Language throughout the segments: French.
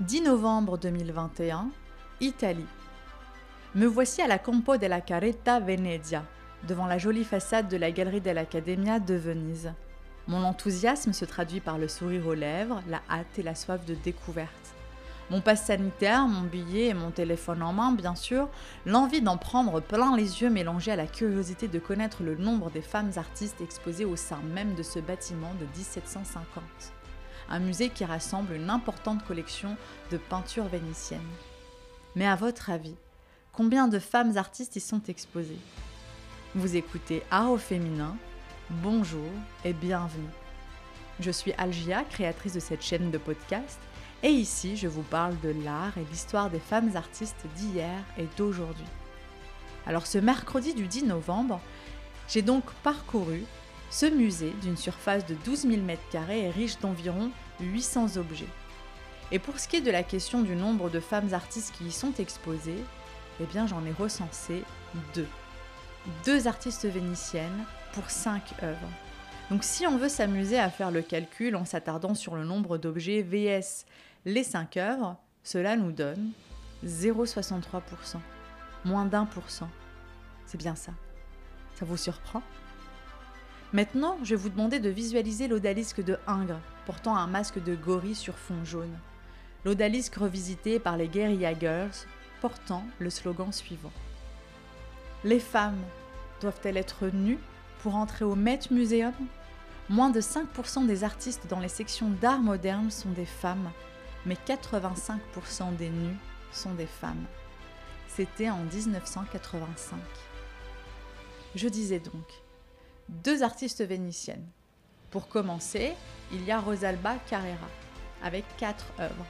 10 novembre 2021, Italie. Me voici à la Campo della Caretta Venezia, devant la jolie façade de la Galerie dell'Accademia de Venise. Mon enthousiasme se traduit par le sourire aux lèvres, la hâte et la soif de découverte. Mon passe sanitaire, mon billet et mon téléphone en main, bien sûr, l'envie d'en prendre plein les yeux mélangée à la curiosité de connaître le nombre des femmes artistes exposées au sein même de ce bâtiment de 1750. Un musée qui rassemble une importante collection de peintures vénitiennes. Mais à votre avis, combien de femmes artistes y sont exposées? Vous écoutez Art au féminin, bonjour et bienvenue. Je suis Algia, créatrice de cette chaîne de podcast, et ici je vous parle de l'art et l'histoire des femmes artistes d'hier et d'aujourd'hui. Alors ce mercredi du 10 novembre, j'ai donc parcouru ce musée d'une surface de 12 000 m2 est riche d'environ 800 objets. Et pour ce qui est de la question du nombre de femmes artistes qui y sont exposées, eh bien j'en ai recensé deux. Deux artistes vénitiennes pour cinq œuvres. Donc si on veut s'amuser à faire le calcul en s'attardant sur le nombre d'objets VS les cinq œuvres, cela nous donne 0,63%. Moins d'un pour cent. C'est bien ça. Ça vous surprend? Maintenant, je vais vous demander de visualiser l'odalisque de Ingres, portant un masque de gorille sur fond jaune. L'odalisque revisité par les Guerrilla Girls, portant le slogan suivant. Les femmes doivent-elles être nues pour entrer au Met Museum? Moins de 5% des artistes dans les sections d'art moderne sont des femmes, mais 85% des nus sont des femmes. C'était en 1985. Je disais donc, deux artistes vénitiennes. Pour commencer, il y a Rosalba Carrera, avec quatre œuvres.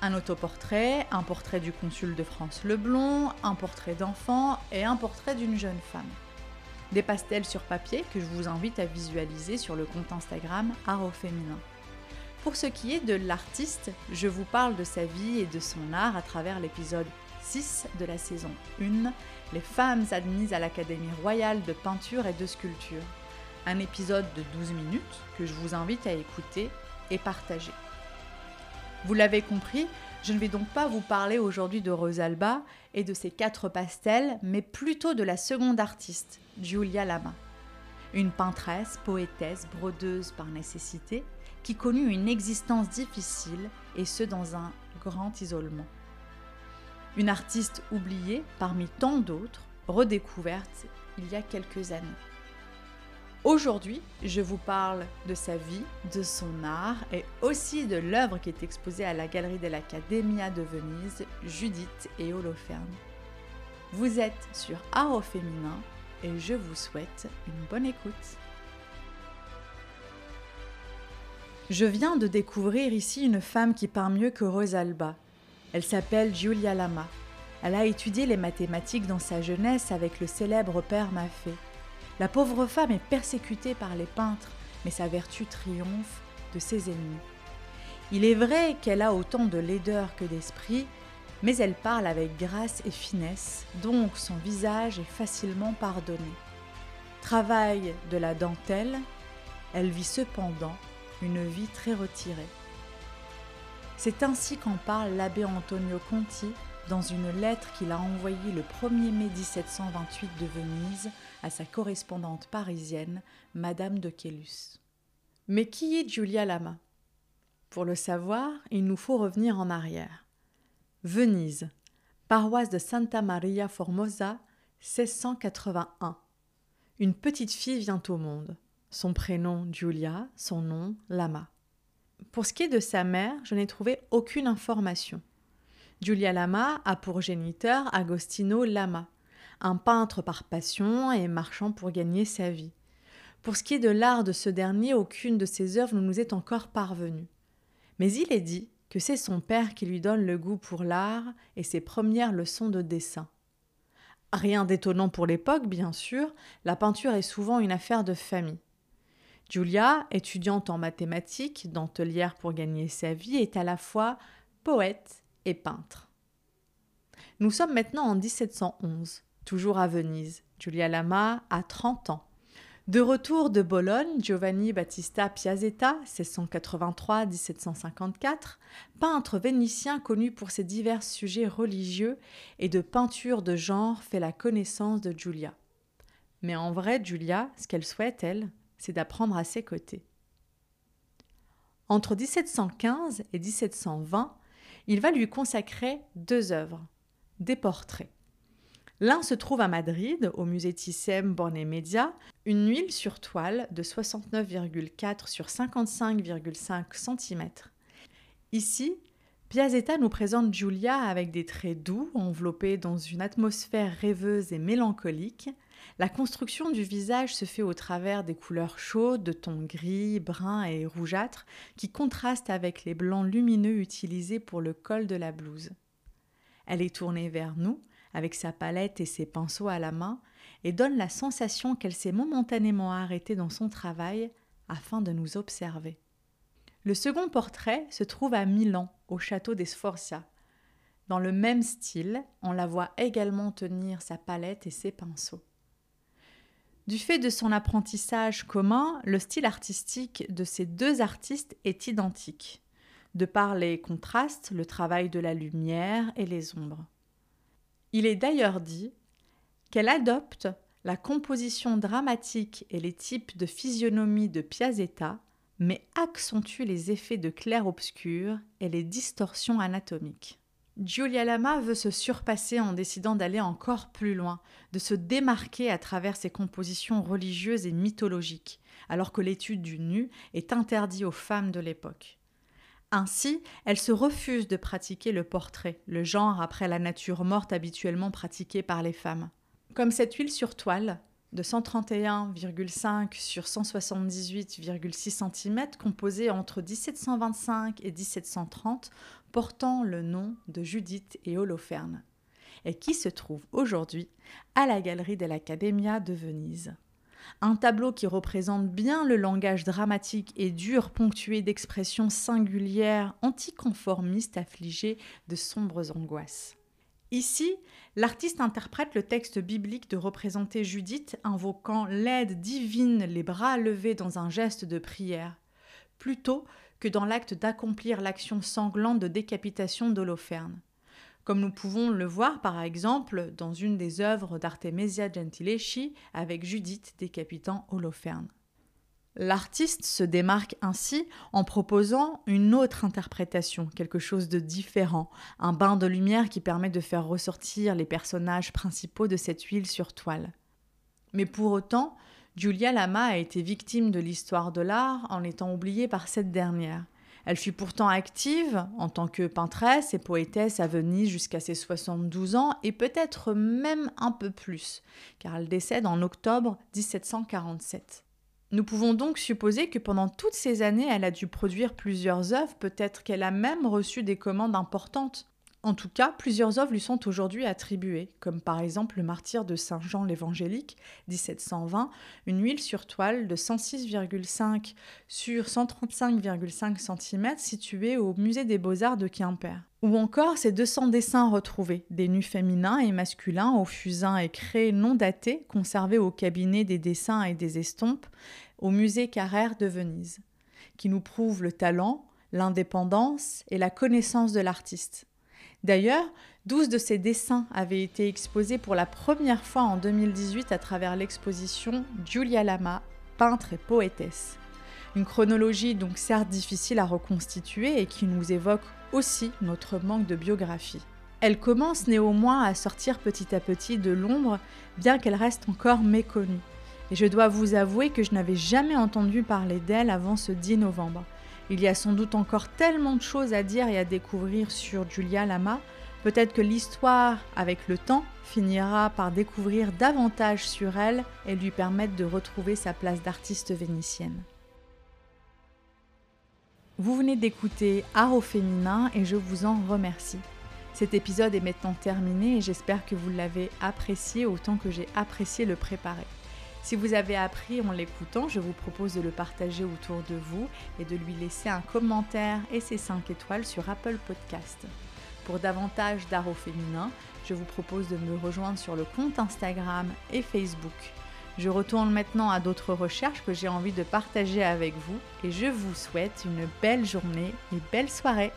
Un autoportrait, un portrait du consul de France Leblond, un portrait d'enfant et un portrait d'une jeune femme. Des pastels sur papier que je vous invite à visualiser sur le compte Instagram Art. Pour ce qui est de l'artiste, je vous parle de sa vie et de son art à travers l'épisode 6 de la saison 1, Les femmes admises à l'Académie royale de peinture et de sculpture un épisode de 12 minutes que je vous invite à écouter et partager. Vous l'avez compris, je ne vais donc pas vous parler aujourd'hui de Rosalba et de ses quatre pastels, mais plutôt de la seconde artiste, Giulia Lama. Une peintresse, poétesse, brodeuse par nécessité, qui connut une existence difficile et ce dans un grand isolement. Une artiste oubliée parmi tant d'autres, redécouverte il y a quelques années. Aujourd'hui, je vous parle de sa vie, de son art et aussi de l'œuvre qui est exposée à la Galerie de l'Accademia de Venise, Judith et Holoferne. Vous êtes sur Art au féminin et je vous souhaite une bonne écoute. Je viens de découvrir ici une femme qui peint mieux que Rosalba. Elle s'appelle Giulia Lama. Elle a étudié les mathématiques dans sa jeunesse avec le célèbre père Maffei. La pauvre femme est persécutée par les peintres, mais sa vertu triomphe de ses ennemis. Il est vrai qu'elle a autant de laideur que d'esprit, mais elle parle avec grâce et finesse, donc son visage est facilement pardonné. Travaille de la dentelle, elle vit cependant une vie très retirée. C'est ainsi qu'en parle l'abbé Antonio Conti dans une lettre qu'il a envoyée le 1er mai 1728 de Venise à sa correspondante parisienne, Madame de Quélus. Mais qui est Giulia Lama? Pour le savoir, il nous faut revenir en arrière. Venise, paroisse de Santa Maria Formosa, 1681. Une petite fille vient au monde. Son prénom Giulia, son nom Lama. Pour ce qui est de sa mère, je n'ai trouvé aucune information. Giulia Lama a pour géniteur Agostino Lama, un peintre par passion et marchand pour gagner sa vie. Pour ce qui est de l'art de ce dernier, aucune de ses œuvres ne nous est encore parvenue. Mais il est dit que c'est son père qui lui donne le goût pour l'art et ses premières leçons de dessin. Rien d'étonnant pour l'époque, bien sûr, la peinture est souvent une affaire de famille. Julia, étudiante en mathématiques, dentelière pour gagner sa vie, est à la fois poète et peintre. Nous sommes maintenant en 1711, toujours à Venise. Giulia Lama a 30 ans. De retour de Bologne, Giovanni Battista Piazzetta, 1683-1754, peintre vénitien connu pour ses divers sujets religieux et de peinture de genre, fait la connaissance de Giulia. Mais en vrai, Giulia, ce qu'elle souhaite, elle, c'est d'apprendre à ses côtés. Entre 1715 et 1720, il va lui consacrer deux œuvres, des portraits. L'un se trouve à Madrid, au musée Thyssen Borne Media, une huile sur toile de 69,4 sur 55,5 cm. Ici, Piazzetta nous présente Giulia avec des traits doux, enveloppés dans une atmosphère rêveuse et mélancolique. La construction du visage se fait au travers des couleurs chaudes de tons gris, bruns et rougeâtres qui contrastent avec les blancs lumineux utilisés pour le col de la blouse. Elle est tournée vers nous, avec sa palette et ses pinceaux à la main, et donne la sensation qu'elle s'est momentanément arrêtée dans son travail afin de nous observer. Le second portrait se trouve à Milan, au château des Sforza. Dans le même style, on la voit également tenir sa palette et ses pinceaux. Du fait de son apprentissage commun, le style artistique de ces deux artistes est identique, de par les contrastes, le travail de la lumière et les ombres. Il est d'ailleurs dit qu'elle adopte la composition dramatique et les types de physionomie de Piazzetta, mais accentue les effets de clair-obscur et les distorsions anatomiques. Giulia Lama veut se surpasser en décidant d'aller encore plus loin, de se démarquer à travers ses compositions religieuses et mythologiques, alors que l'étude du nu est interdite aux femmes de l'époque. Ainsi, elle se refuse de pratiquer le portrait, le genre après la nature morte habituellement pratiqué par les femmes. Comme cette huile sur toile, de 131,5 sur 178,6 cm, composée entre 1725 et 1730, portant le nom de Judith et Holoferne, et qui se trouve aujourd'hui à la galerie de l'Accademia de Venise. Un tableau qui représente bien le langage dramatique et dur ponctué d'expressions singulières anticonformistes affligées de sombres angoisses. Ici, l'artiste interprète le texte biblique de représenter Judith invoquant l'aide divine les bras levés dans un geste de prière, plutôt que dans l'acte d'accomplir l'action sanglante de décapitation d'Holoferne comme nous pouvons le voir par exemple dans une des œuvres d'Artemisia Gentileschi avec Judith décapitant Holoferne. L'artiste se démarque ainsi en proposant une autre interprétation, quelque chose de différent, un bain de lumière qui permet de faire ressortir les personnages principaux de cette huile sur toile. Mais pour autant, Giulia Lama a été victime de l'histoire de l'art en étant oubliée par cette dernière. Elle fut pourtant active en tant que peintresse et poétesse à Venise jusqu'à ses 72 ans et peut-être même un peu plus, car elle décède en octobre 1747. Nous pouvons donc supposer que pendant toutes ces années, elle a dû produire plusieurs œuvres, peut-être qu'elle a même reçu des commandes importantes. En tout cas, plusieurs œuvres lui sont aujourd'hui attribuées, comme par exemple le martyr de Saint Jean l'Évangélique, 1720, une huile sur toile de 106,5 sur 135,5 cm située au musée des beaux-arts de Quimper. Ou encore ces 200 dessins retrouvés, des nus féminins et masculins au fusain et créés non datés, conservés au cabinet des dessins et des estompes au musée Carrère de Venise, qui nous prouvent le talent, l'indépendance et la connaissance de l'artiste. D'ailleurs, 12 de ses dessins avaient été exposés pour la première fois en 2018 à travers l'exposition Giulia Lama, peintre et poétesse. Une chronologie donc certes difficile à reconstituer et qui nous évoque aussi notre manque de biographie. Elle commence néanmoins à sortir petit à petit de l'ombre, bien qu'elle reste encore méconnue. Et je dois vous avouer que je n'avais jamais entendu parler d'elle avant ce 10 novembre. Il y a sans doute encore tellement de choses à dire et à découvrir sur Julia Lama. Peut-être que l'histoire, avec le temps, finira par découvrir davantage sur elle et lui permettre de retrouver sa place d'artiste vénitienne. Vous venez d'écouter Art au féminin et je vous en remercie. Cet épisode est maintenant terminé et j'espère que vous l'avez apprécié autant que j'ai apprécié le préparer. Si vous avez appris en l'écoutant, je vous propose de le partager autour de vous et de lui laisser un commentaire et ses 5 étoiles sur Apple Podcast. Pour davantage d'art au féminin, je vous propose de me rejoindre sur le compte Instagram et Facebook. Je retourne maintenant à d'autres recherches que j'ai envie de partager avec vous et je vous souhaite une belle journée et belle soirée.